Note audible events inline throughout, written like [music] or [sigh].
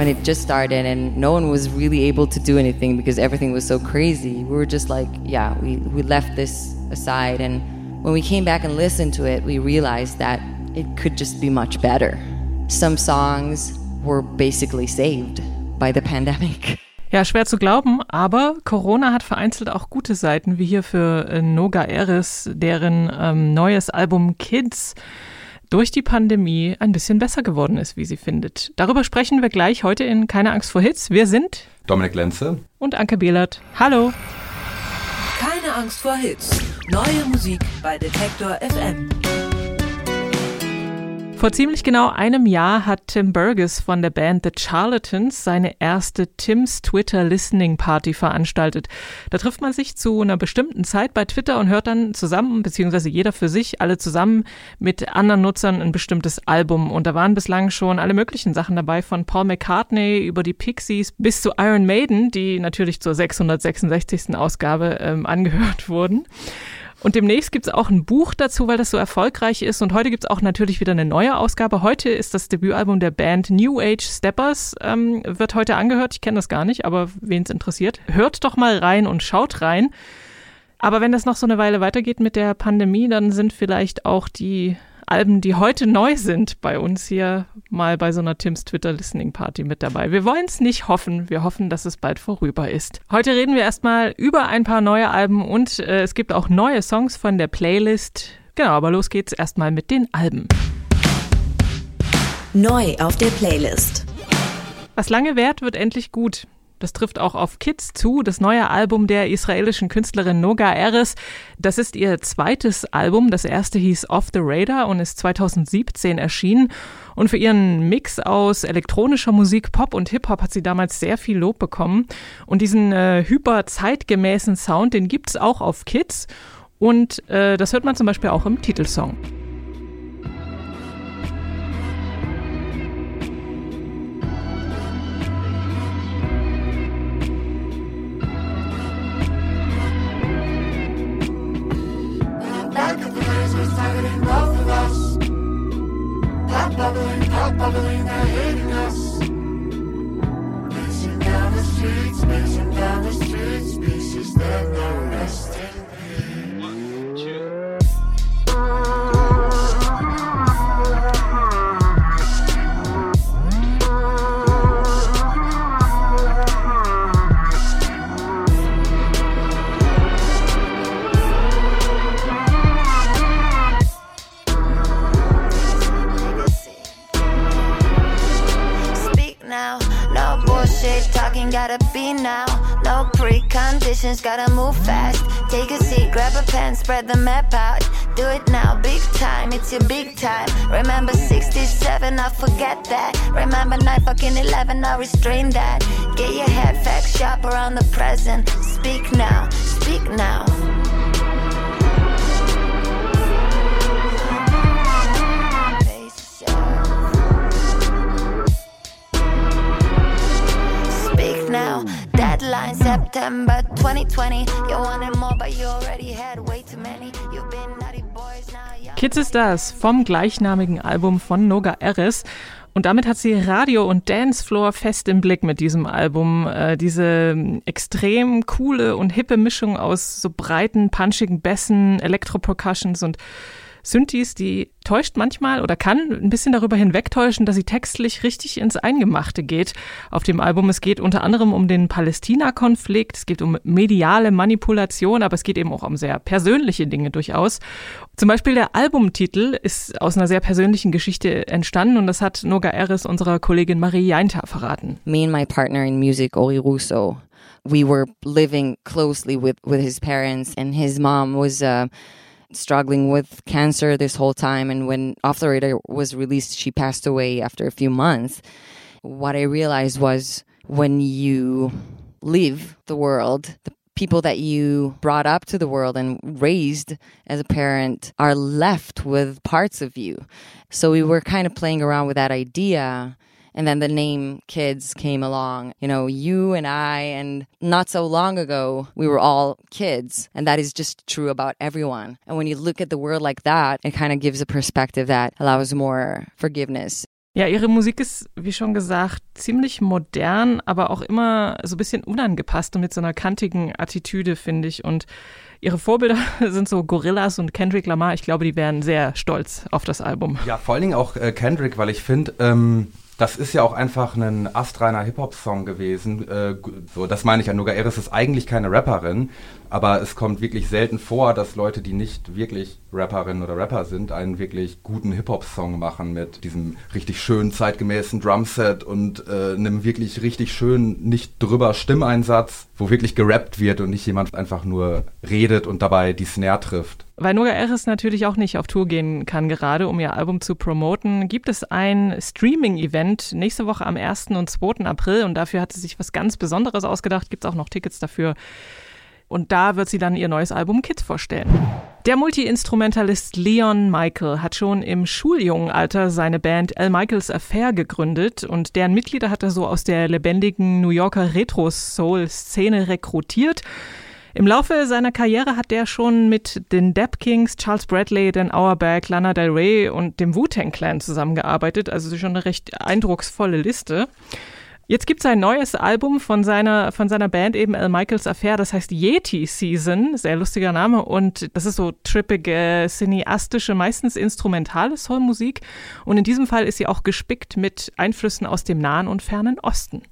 when it just started and no one was really able to do anything because everything was so crazy. We were just like, yeah, we, we left this aside. And when we came back and listened to it, we realized that it could just be much better. Some songs were basically saved by the [laughs] pandemic. Ja, schwer zu glauben, aber Corona hat vereinzelt auch gute Seiten, wie hier für äh, Noga Eris, deren ähm, neues Album Kids durch die Pandemie ein bisschen besser geworden ist, wie sie findet. Darüber sprechen wir gleich heute in Keine Angst vor Hits. Wir sind Dominik Lenze und Anke Behlert. Hallo. Keine Angst vor Hits. Neue Musik bei Detektor FM. Vor ziemlich genau einem Jahr hat Tim Burgess von der Band The Charlatans seine erste Tim's Twitter Listening Party veranstaltet. Da trifft man sich zu einer bestimmten Zeit bei Twitter und hört dann zusammen, beziehungsweise jeder für sich, alle zusammen mit anderen Nutzern ein bestimmtes Album. Und da waren bislang schon alle möglichen Sachen dabei, von Paul McCartney über die Pixies bis zu Iron Maiden, die natürlich zur 666. Ausgabe ähm, angehört wurden. Und demnächst gibt es auch ein Buch dazu, weil das so erfolgreich ist. Und heute gibt es auch natürlich wieder eine neue Ausgabe. Heute ist das Debütalbum der Band New Age Steppers, ähm, wird heute angehört. Ich kenne das gar nicht, aber wen es interessiert, hört doch mal rein und schaut rein. Aber wenn das noch so eine Weile weitergeht mit der Pandemie, dann sind vielleicht auch die Alben, die heute neu sind, bei uns hier mal bei so einer Tims Twitter Listening Party mit dabei. Wir wollen es nicht hoffen, wir hoffen, dass es bald vorüber ist. Heute reden wir erstmal über ein paar neue Alben und äh, es gibt auch neue Songs von der Playlist. Genau, aber los geht's erstmal mit den Alben. Neu auf der Playlist. Was lange währt, wird endlich gut. Das trifft auch auf Kids zu, das neue Album der israelischen Künstlerin Noga Eres. Das ist ihr zweites Album. Das erste hieß Off the Radar und ist 2017 erschienen. Und für ihren Mix aus elektronischer Musik, Pop und Hip-Hop hat sie damals sehr viel Lob bekommen. Und diesen äh, hyper zeitgemäßen Sound, den gibt's auch auf Kids. Und äh, das hört man zum Beispiel auch im Titelsong. Bubbling, pop bubbling, they're hating us. Pacing down the streets, pacing down the streets, pieces that no rest preconditions, gotta move fast. Take a seat, grab a pen, spread the map out. Do it now, big time, it's your big time. Remember 67, I forget that. Remember 9 fucking 11, I restrain that. Get your head facts sharp around the present. Speak now, speak now. Deadline September 2020. You wanted more, but you already had way too many. You've been naughty boys now. Kids ist das vom gleichnamigen Album von Noga Eris. Und damit hat sie Radio und Dancefloor fest im Blick mit diesem Album. Äh, diese extrem coole und hippe Mischung aus so breiten, punchigen Bässen, Elektro-Percussions und Synthes, die täuscht manchmal oder kann ein bisschen darüber hinwegtäuschen, dass sie textlich richtig ins Eingemachte geht auf dem Album. Es geht unter anderem um den Palästina-Konflikt, es geht um mediale Manipulation, aber es geht eben auch um sehr persönliche Dinge durchaus. Zum Beispiel der Albumtitel ist aus einer sehr persönlichen Geschichte entstanden und das hat Noga Eris unserer Kollegin Marie Jainta verraten. Me and my partner in music, Oli Russo, we were living closely with, with his parents and his mom was uh, struggling with cancer this whole time. And when Off the Radar was released, she passed away after a few months. What I realized was when you leave the world, the people that you brought up to the world and raised as a parent are left with parts of you. So we were kind of playing around with that idea and then the name kids came along. You know, you and I, and not so long ago, we were all kids. And that is just true about everyone. And when you look at the world like that, it kind of gives a perspective that allows more forgiveness. Ja, ihre Musik ist, wie schon gesagt, ziemlich modern, aber auch immer so ein bisschen unangepasst und mit so einer kantigen Attitüde, finde ich. Und ihre Vorbilder [laughs] sind so Gorillas und Kendrick Lamar. Ich glaube, die wären sehr stolz auf das Album. Ja, vor allen Dingen auch äh, Kendrick, weil ich finde, ähm, das ist ja auch einfach ein astreiner Hip-Hop-Song gewesen. Äh, so, das meine ich ja. Nuga Eris ist eigentlich keine Rapperin, aber es kommt wirklich selten vor, dass Leute, die nicht wirklich Rapperinnen oder Rapper sind, einen wirklich guten Hip-Hop-Song machen mit diesem richtig schönen zeitgemäßen Drumset und äh, einem wirklich richtig schönen, nicht drüber Stimmeinsatz, wo wirklich gerappt wird und nicht jemand einfach nur redet und dabei die Snare trifft. Weil Noga Eris natürlich auch nicht auf Tour gehen kann, gerade um ihr Album zu promoten, gibt es ein Streaming-Event nächste Woche am 1. und 2. April und dafür hat sie sich was ganz Besonderes ausgedacht. Gibt es auch noch Tickets dafür und da wird sie dann ihr neues Album Kids vorstellen. Der Multi-Instrumentalist Leon Michael hat schon im Schuljungenalter seine Band L. Michaels Affair gegründet und deren Mitglieder hat er so aus der lebendigen New Yorker Retro-Soul-Szene rekrutiert. Im Laufe seiner Karriere hat er schon mit den Dap Kings, Charles Bradley, Dan Auerbach, Lana Del Rey und dem Wu-Tang Clan zusammengearbeitet, also schon eine recht eindrucksvolle Liste. Jetzt gibt es ein neues Album von seiner, von seiner Band, eben Al Michaels Affair, das heißt Yeti Season, sehr lustiger Name. Und das ist so trippige, cineastische, meistens instrumentale Soulmusik. Und in diesem Fall ist sie auch gespickt mit Einflüssen aus dem Nahen und Fernen Osten.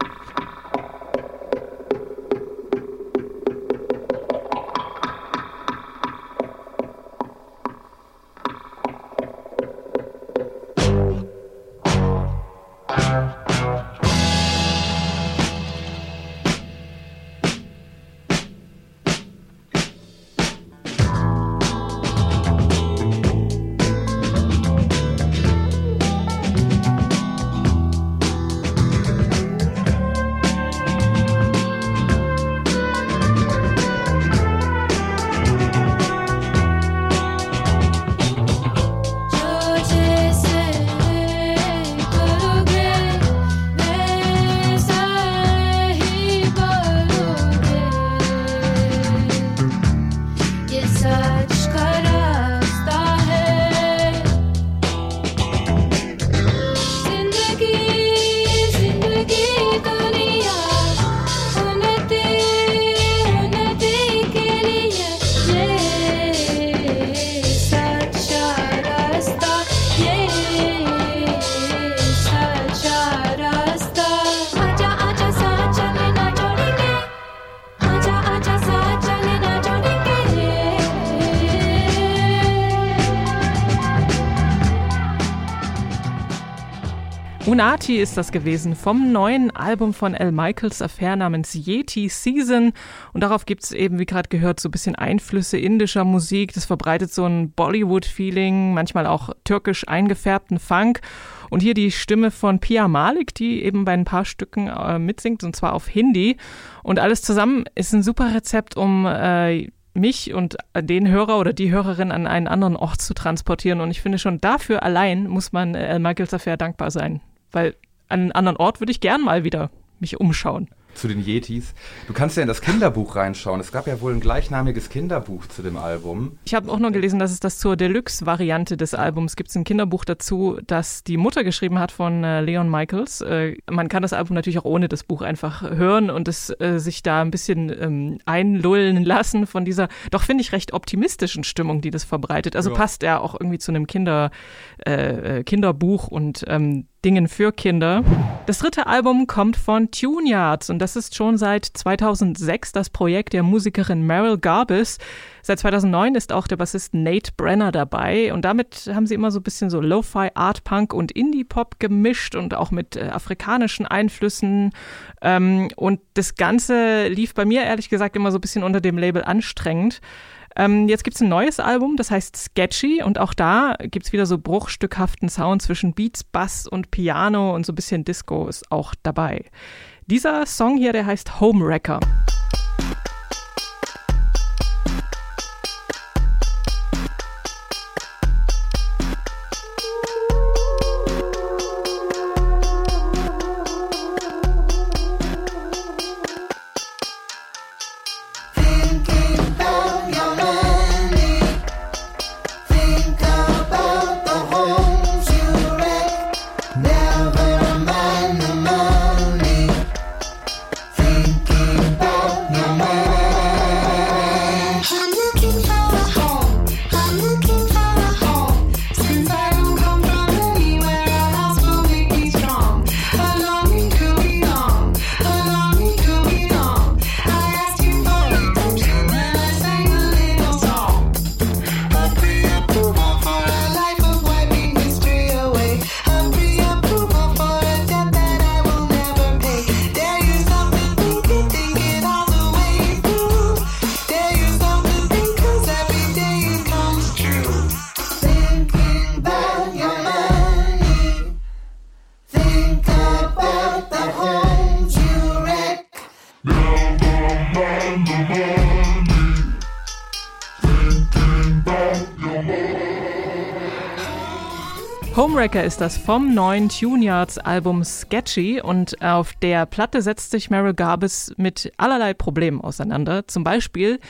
Unati ist das gewesen vom neuen Album von L. Michaels Affair namens Yeti Season. Und darauf gibt es eben, wie gerade gehört, so ein bisschen Einflüsse indischer Musik. Das verbreitet so ein Bollywood-Feeling, manchmal auch türkisch eingefärbten Funk. Und hier die Stimme von Pia Malik, die eben bei ein paar Stücken äh, mitsingt, und zwar auf Hindi. Und alles zusammen ist ein super Rezept, um äh, mich und den Hörer oder die Hörerin an einen anderen Ort zu transportieren. Und ich finde schon dafür allein muss man äh, Michael Affair dankbar sein weil an einen anderen Ort würde ich gern mal wieder mich umschauen zu den Yetis. Du kannst ja in das Kinderbuch reinschauen. Es gab ja wohl ein gleichnamiges Kinderbuch zu dem Album. Ich habe auch noch gelesen, dass es das zur Deluxe-Variante des Albums gibt. ein Kinderbuch dazu, das die Mutter geschrieben hat von äh, Leon Michaels. Äh, man kann das Album natürlich auch ohne das Buch einfach hören und es äh, sich da ein bisschen ähm, einlullen lassen von dieser, doch finde ich, recht optimistischen Stimmung, die das verbreitet. Also ja. passt er auch irgendwie zu einem Kinder, Kinderbuch und ähm, Dingen für Kinder. Das dritte Album kommt von Tune Yards und das ist schon seit 2006 das Projekt der Musikerin Meryl Garbus. Seit 2009 ist auch der Bassist Nate Brenner dabei und damit haben sie immer so ein bisschen so Lo-Fi, Art Punk und Indie-Pop gemischt und auch mit äh, afrikanischen Einflüssen. Ähm, und das Ganze lief bei mir ehrlich gesagt immer so ein bisschen unter dem Label anstrengend. Ähm, jetzt gibt es ein neues Album, das heißt Sketchy und auch da gibt es wieder so bruchstückhaften Sound zwischen Beats, Bass und Piano und so ein bisschen Disco ist auch dabei. Dieser Song hier, der heißt Homewrecker. now Homewrecker ist das vom neuen Tune Yards Album Sketchy und auf der Platte setzt sich Meryl Garbus mit allerlei Problemen auseinander. Zum Beispiel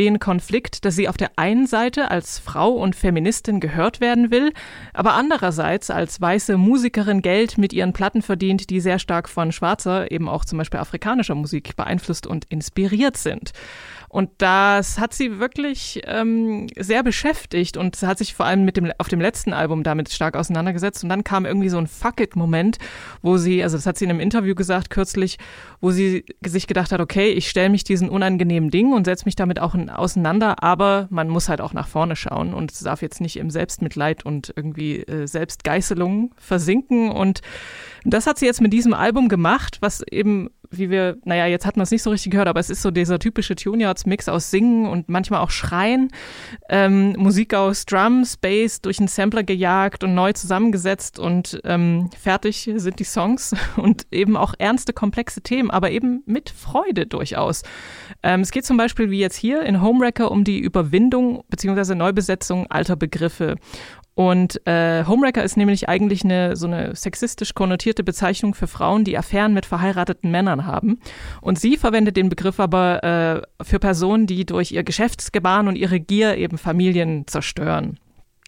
den Konflikt, dass sie auf der einen Seite als Frau und Feministin gehört werden will, aber andererseits als weiße Musikerin Geld mit ihren Platten verdient, die sehr stark von schwarzer, eben auch zum Beispiel afrikanischer Musik beeinflusst und inspiriert sind. Und das hat sie wirklich ähm, sehr beschäftigt und hat sich vor allem mit dem, auf dem letzten Album damit stark auseinandergesetzt. Und dann kam irgendwie so ein Fuck-it-Moment, wo sie, also das hat sie in einem Interview gesagt kürzlich, wo sie sich gedacht hat, okay, ich stelle mich diesen unangenehmen Dingen und setze mich damit auch auseinander, aber man muss halt auch nach vorne schauen und darf jetzt nicht im Selbstmitleid und irgendwie äh, Selbstgeißelung versinken. Und das hat sie jetzt mit diesem Album gemacht, was eben wie wir, naja, jetzt hat man es nicht so richtig gehört, aber es ist so dieser typische Tune-Yards-Mix aus Singen und manchmal auch Schreien. Ähm, Musik aus Drums, Bass durch einen Sampler gejagt und neu zusammengesetzt und ähm, fertig sind die Songs [laughs] und eben auch ernste, komplexe Themen, aber eben mit Freude durchaus. Ähm, es geht zum Beispiel wie jetzt hier in Homewrecker um die Überwindung bzw. Neubesetzung alter Begriffe. Und äh, Homewrecker ist nämlich eigentlich eine so eine sexistisch konnotierte Bezeichnung für Frauen, die Affären mit verheirateten Männern haben. Und sie verwendet den Begriff aber äh, für Personen, die durch ihr Geschäftsgebaren und ihre Gier eben Familien zerstören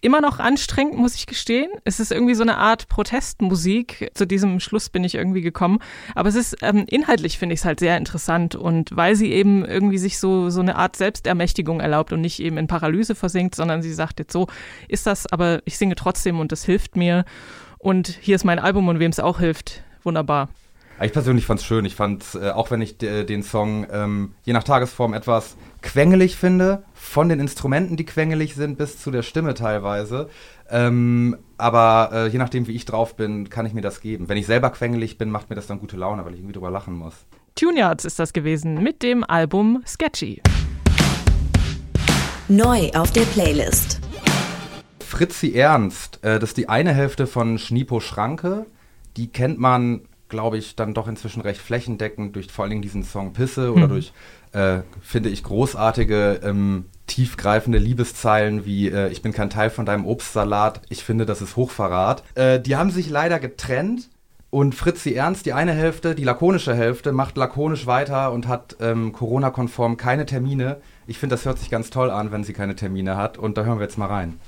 immer noch anstrengend, muss ich gestehen. Es ist irgendwie so eine Art Protestmusik. Zu diesem Schluss bin ich irgendwie gekommen. Aber es ist ähm, inhaltlich finde ich es halt sehr interessant und weil sie eben irgendwie sich so so eine Art Selbstermächtigung erlaubt und nicht eben in Paralyse versinkt, sondern sie sagt jetzt so ist das, aber ich singe trotzdem und das hilft mir. Und hier ist mein Album und wem es auch hilft, wunderbar. Ich persönlich fand es schön. Ich fand, äh, auch wenn ich den Song ähm, je nach Tagesform etwas quengelig finde, von den Instrumenten, die quengelig sind, bis zu der Stimme teilweise. Ähm, aber äh, je nachdem, wie ich drauf bin, kann ich mir das geben. Wenn ich selber quengelig bin, macht mir das dann gute Laune, weil ich irgendwie drüber lachen muss. Tune Yards ist das gewesen mit dem Album Sketchy. Neu auf der Playlist. Fritzi Ernst, äh, das ist die eine Hälfte von Schnipo Schranke. Die kennt man glaube ich, dann doch inzwischen recht flächendeckend durch vor allen Dingen diesen Song Pisse oder mhm. durch, äh, finde ich, großartige, ähm, tiefgreifende Liebeszeilen wie äh, Ich bin kein Teil von deinem Obstsalat, ich finde, das ist Hochverrat. Äh, die haben sich leider getrennt und Fritzi Ernst, die eine Hälfte, die lakonische Hälfte, macht lakonisch weiter und hat ähm, Corona-konform keine Termine. Ich finde, das hört sich ganz toll an, wenn sie keine Termine hat und da hören wir jetzt mal rein.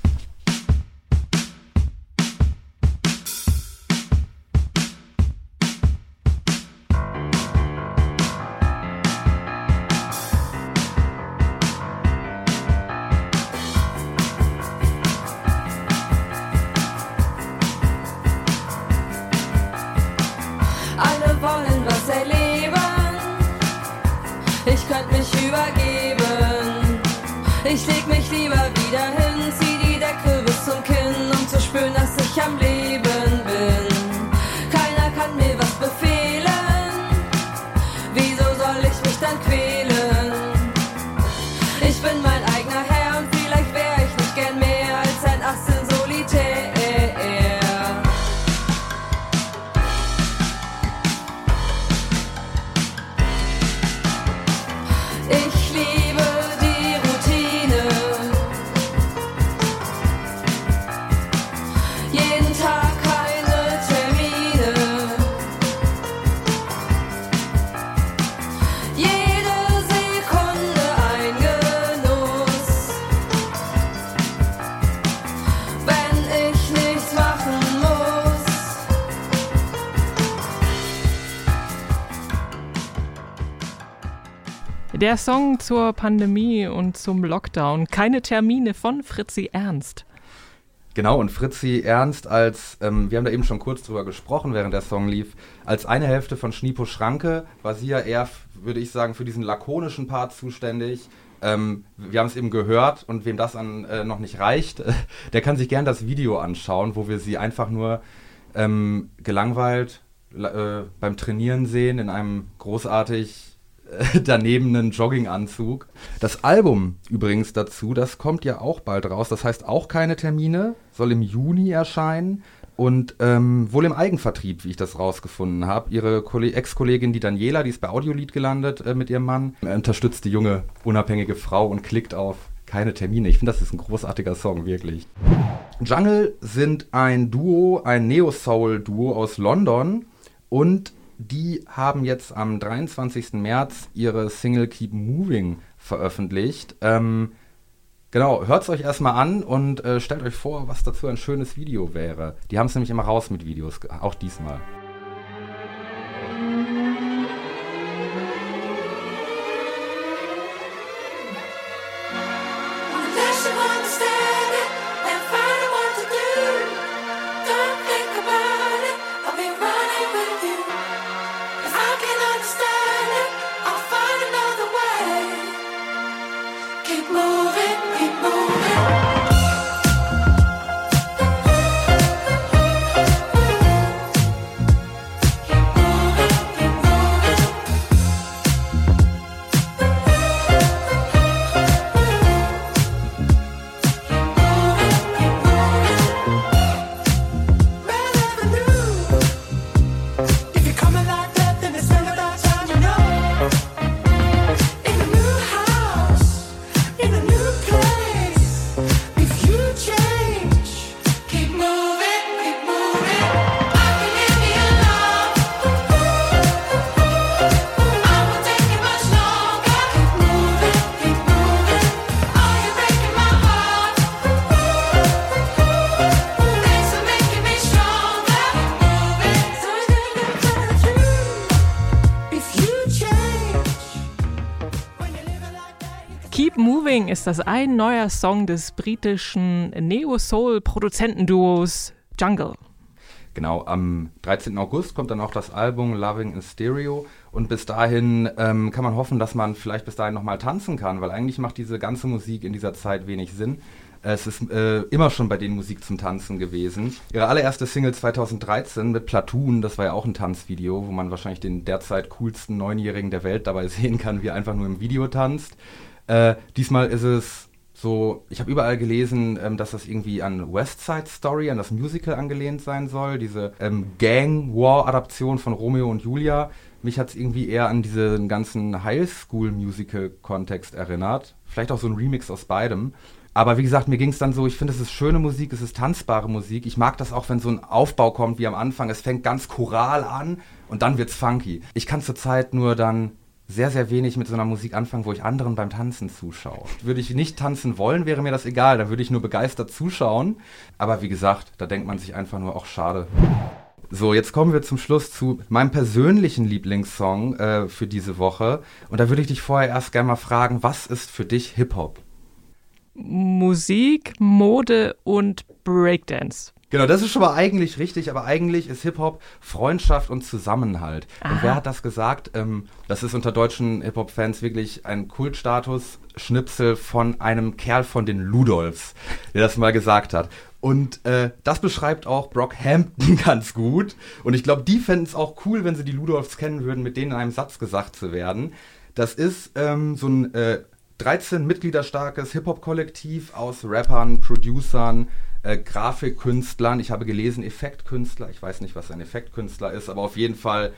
Der Song zur Pandemie und zum Lockdown. Keine Termine von Fritzi Ernst. Genau, und Fritzi Ernst als, ähm, wir haben da eben schon kurz drüber gesprochen, während der Song lief, als eine Hälfte von Schnipo Schranke war sie ja eher, würde ich sagen, für diesen lakonischen Part zuständig. Ähm, wir haben es eben gehört und wem das an, äh, noch nicht reicht, äh, [laughs] der kann sich gern das Video anschauen, wo wir sie einfach nur ähm, gelangweilt äh, beim Trainieren sehen in einem großartig [laughs] daneben einen Jogginganzug. Das Album übrigens dazu, das kommt ja auch bald raus. Das heißt auch keine Termine, soll im Juni erscheinen und ähm, wohl im Eigenvertrieb, wie ich das rausgefunden habe. Ihre Ex-Kollegin, die Daniela, die ist bei Audiolied gelandet äh, mit ihrem Mann, unterstützt die junge, unabhängige Frau und klickt auf keine Termine. Ich finde, das ist ein großartiger Song, wirklich. Jungle sind ein Duo, ein Neo-Soul-Duo aus London und die haben jetzt am 23. März ihre Single Keep Moving veröffentlicht. Ähm, genau, hört es euch erstmal an und äh, stellt euch vor, was dazu ein schönes Video wäre. Die haben es nämlich immer raus mit Videos, auch diesmal. Keep Moving ist das ein neuer Song des britischen Neo-Soul-Produzentenduos Jungle. Genau, am 13. August kommt dann auch das Album Loving in Stereo und bis dahin ähm, kann man hoffen, dass man vielleicht bis dahin nochmal tanzen kann, weil eigentlich macht diese ganze Musik in dieser Zeit wenig Sinn. Es ist äh, immer schon bei denen Musik zum Tanzen gewesen. Ihre allererste Single 2013 mit Platoon, das war ja auch ein Tanzvideo, wo man wahrscheinlich den derzeit coolsten Neunjährigen der Welt dabei [laughs] sehen kann, wie er einfach nur im Video tanzt. Äh, diesmal ist es so, ich habe überall gelesen, ähm, dass das irgendwie an West Side Story, an das Musical angelehnt sein soll. Diese ähm, Gang War Adaption von Romeo und Julia. Mich hat es irgendwie eher an diesen ganzen Highschool Musical Kontext erinnert. Vielleicht auch so ein Remix aus beidem. Aber wie gesagt, mir ging es dann so, ich finde, es ist schöne Musik, es ist tanzbare Musik. Ich mag das auch, wenn so ein Aufbau kommt wie am Anfang. Es fängt ganz choral an und dann wird's funky. Ich kann zurzeit nur dann sehr, sehr wenig mit so einer Musik anfangen, wo ich anderen beim Tanzen zuschaue. Würde ich nicht tanzen wollen, wäre mir das egal. Da würde ich nur begeistert zuschauen. Aber wie gesagt, da denkt man sich einfach nur, auch schade. So, jetzt kommen wir zum Schluss zu meinem persönlichen Lieblingssong äh, für diese Woche. Und da würde ich dich vorher erst gerne mal fragen, was ist für dich Hip-Hop? Musik, Mode und Breakdance. Genau, das ist schon mal eigentlich richtig, aber eigentlich ist Hip-Hop Freundschaft und Zusammenhalt. Und Aha. wer hat das gesagt? Ähm, das ist unter deutschen Hip-Hop-Fans wirklich ein Kultstatus, Schnipsel von einem Kerl von den Ludolfs, der das mal gesagt hat. Und äh, das beschreibt auch Brockhampton [laughs] ganz gut. Und ich glaube, die fänden es auch cool, wenn sie die Ludolfs kennen würden, mit denen in einem Satz gesagt zu werden. Das ist ähm, so ein äh, 13 Mitglieder starkes Hip-Hop-Kollektiv aus Rappern, Producern, äh, Grafikkünstlern. Ich habe gelesen, Effektkünstler. Ich weiß nicht, was ein Effektkünstler ist, aber auf jeden Fall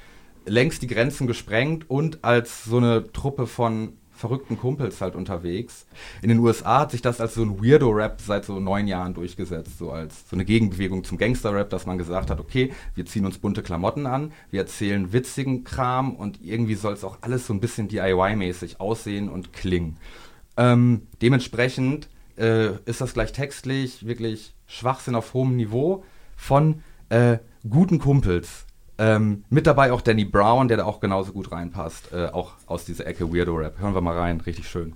längst die Grenzen gesprengt und als so eine Truppe von verrückten Kumpels halt unterwegs. In den USA hat sich das als so ein Weirdo-Rap seit so neun Jahren durchgesetzt, so als so eine Gegenbewegung zum Gangster-Rap, dass man gesagt hat, okay, wir ziehen uns bunte Klamotten an, wir erzählen witzigen Kram und irgendwie soll es auch alles so ein bisschen DIY-mäßig aussehen und klingen. Ähm, dementsprechend äh, ist das gleich textlich wirklich Schwachsinn auf hohem Niveau von äh, guten Kumpels. Ähm, mit dabei auch Danny Brown, der da auch genauso gut reinpasst, äh, auch aus dieser Ecke Weirdo Rap. Hören wir mal rein, richtig schön.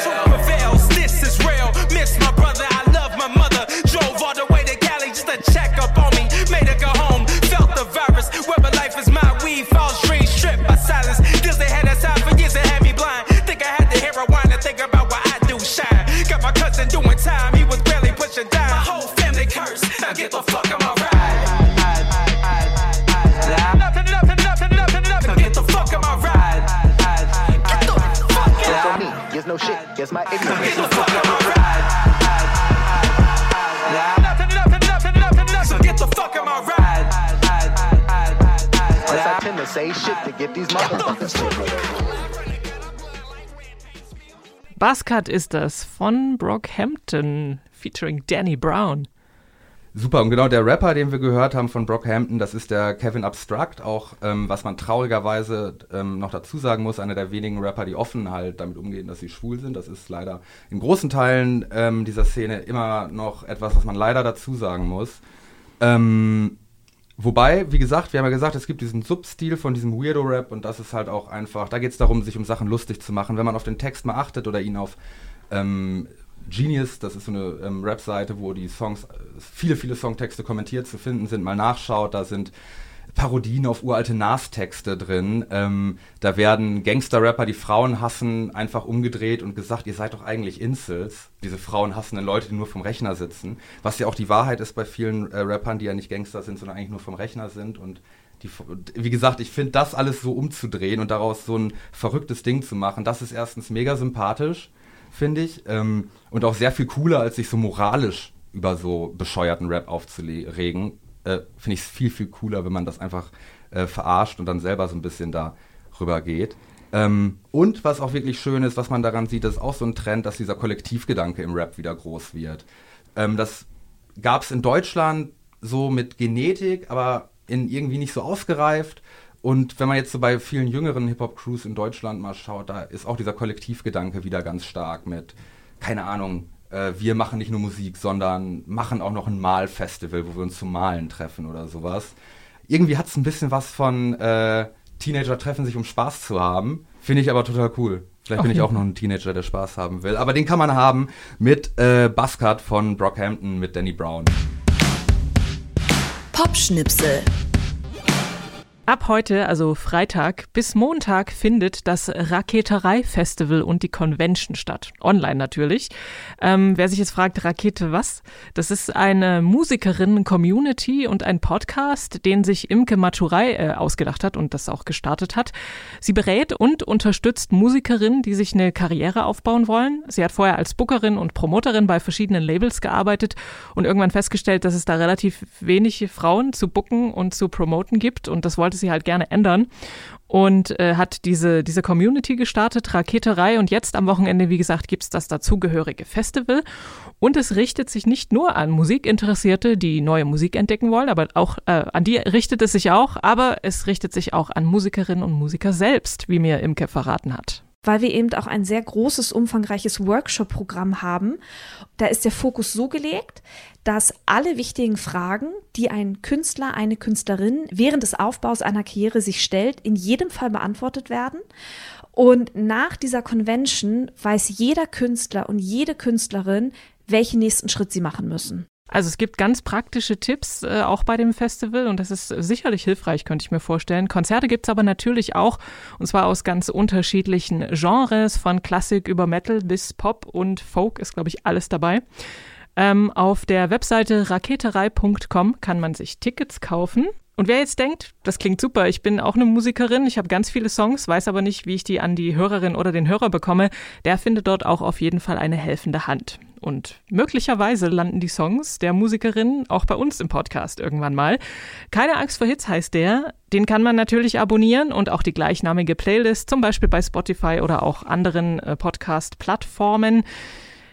Truth prevails, this is real. Miss my brother, my ignorance. Get the fuck out my ride. So get the fuck out my ride. Guess I tend to say shit to get these motherfuckers. Buzzcut ist das von Brockhampton featuring Danny Brown. Super, und genau der Rapper, den wir gehört haben von Brockhampton, das ist der Kevin Abstract, auch ähm, was man traurigerweise ähm, noch dazu sagen muss, einer der wenigen Rapper, die offen halt damit umgehen, dass sie schwul sind. Das ist leider in großen Teilen ähm, dieser Szene immer noch etwas, was man leider dazu sagen muss. Ähm, wobei, wie gesagt, wir haben ja gesagt, es gibt diesen Substil von diesem Weirdo-Rap und das ist halt auch einfach, da geht es darum, sich um Sachen lustig zu machen. Wenn man auf den Text mal achtet oder ihn auf ähm, Genius, das ist so eine ähm, Rap-Seite, wo die Songs, äh, viele, viele Songtexte kommentiert zu finden sind, mal nachschaut, da sind Parodien auf uralte Nas-Texte drin. Ähm, da werden Gangster-Rapper, die Frauen hassen, einfach umgedreht und gesagt, ihr seid doch eigentlich Incels. Diese Frauen hassenden Leute, die nur vom Rechner sitzen. Was ja auch die Wahrheit ist bei vielen äh, Rappern, die ja nicht Gangster sind, sondern eigentlich nur vom Rechner sind. Und die, wie gesagt, ich finde das alles so umzudrehen und daraus so ein verrücktes Ding zu machen, das ist erstens mega sympathisch finde ich. Ähm, und auch sehr viel cooler, als sich so moralisch über so bescheuerten Rap aufzuregen. Äh, finde ich es viel, viel cooler, wenn man das einfach äh, verarscht und dann selber so ein bisschen da rüber geht. Ähm, und was auch wirklich schön ist, was man daran sieht, ist auch so ein Trend, dass dieser Kollektivgedanke im Rap wieder groß wird. Ähm, das gab es in Deutschland so mit Genetik, aber in irgendwie nicht so ausgereift. Und wenn man jetzt so bei vielen jüngeren Hip-Hop-Crews in Deutschland mal schaut, da ist auch dieser Kollektivgedanke wieder ganz stark mit, keine Ahnung, äh, wir machen nicht nur Musik, sondern machen auch noch ein Malfestival, wo wir uns zum Malen treffen oder sowas. Irgendwie hat es ein bisschen was von äh, Teenager treffen sich, um Spaß zu haben. Finde ich aber total cool. Vielleicht bin ich auch noch ein Teenager, der Spaß haben will. Aber den kann man haben mit äh, Buzzcut von Brockhampton mit Danny Brown. Popschnipsel. Ab heute, also Freitag, bis Montag findet das Raketerei-Festival und die Convention statt. Online natürlich. Ähm, wer sich jetzt fragt, Rakete was? Das ist eine Musikerinnen-Community und ein Podcast, den sich Imke Maturei äh, ausgedacht hat und das auch gestartet hat. Sie berät und unterstützt Musikerinnen, die sich eine Karriere aufbauen wollen. Sie hat vorher als Bookerin und Promoterin bei verschiedenen Labels gearbeitet und irgendwann festgestellt, dass es da relativ wenig Frauen zu booken und zu promoten gibt und das wollte sie halt gerne ändern und äh, hat diese, diese Community gestartet, Raketerei. Und jetzt am Wochenende, wie gesagt, gibt's das dazugehörige Festival. Und es richtet sich nicht nur an Musikinteressierte, die neue Musik entdecken wollen, aber auch äh, an die richtet es sich auch, aber es richtet sich auch an Musikerinnen und Musiker selbst, wie mir Imke verraten hat weil wir eben auch ein sehr großes, umfangreiches Workshop-Programm haben. Da ist der Fokus so gelegt, dass alle wichtigen Fragen, die ein Künstler, eine Künstlerin während des Aufbaus einer Karriere sich stellt, in jedem Fall beantwortet werden. Und nach dieser Convention weiß jeder Künstler und jede Künstlerin, welchen nächsten Schritt sie machen müssen. Also es gibt ganz praktische Tipps äh, auch bei dem Festival und das ist sicherlich hilfreich, könnte ich mir vorstellen. Konzerte gibt's aber natürlich auch und zwar aus ganz unterschiedlichen Genres, von Klassik über Metal bis Pop und Folk ist, glaube ich, alles dabei. Ähm, auf der Webseite raketerei.com kann man sich Tickets kaufen. Und wer jetzt denkt, das klingt super, ich bin auch eine Musikerin, ich habe ganz viele Songs, weiß aber nicht, wie ich die an die Hörerin oder den Hörer bekomme, der findet dort auch auf jeden Fall eine helfende Hand. Und möglicherweise landen die Songs der Musikerin auch bei uns im Podcast irgendwann mal. Keine Angst vor Hits heißt der. Den kann man natürlich abonnieren und auch die gleichnamige Playlist, zum Beispiel bei Spotify oder auch anderen äh, Podcast-Plattformen.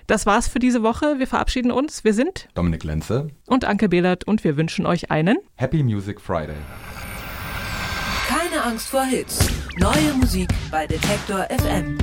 Das war's für diese Woche. Wir verabschieden uns. Wir sind Dominik Lenze und Anke Behlert und wir wünschen euch einen Happy Music Friday. Keine Angst vor Hits. Neue Musik bei Detektor FM.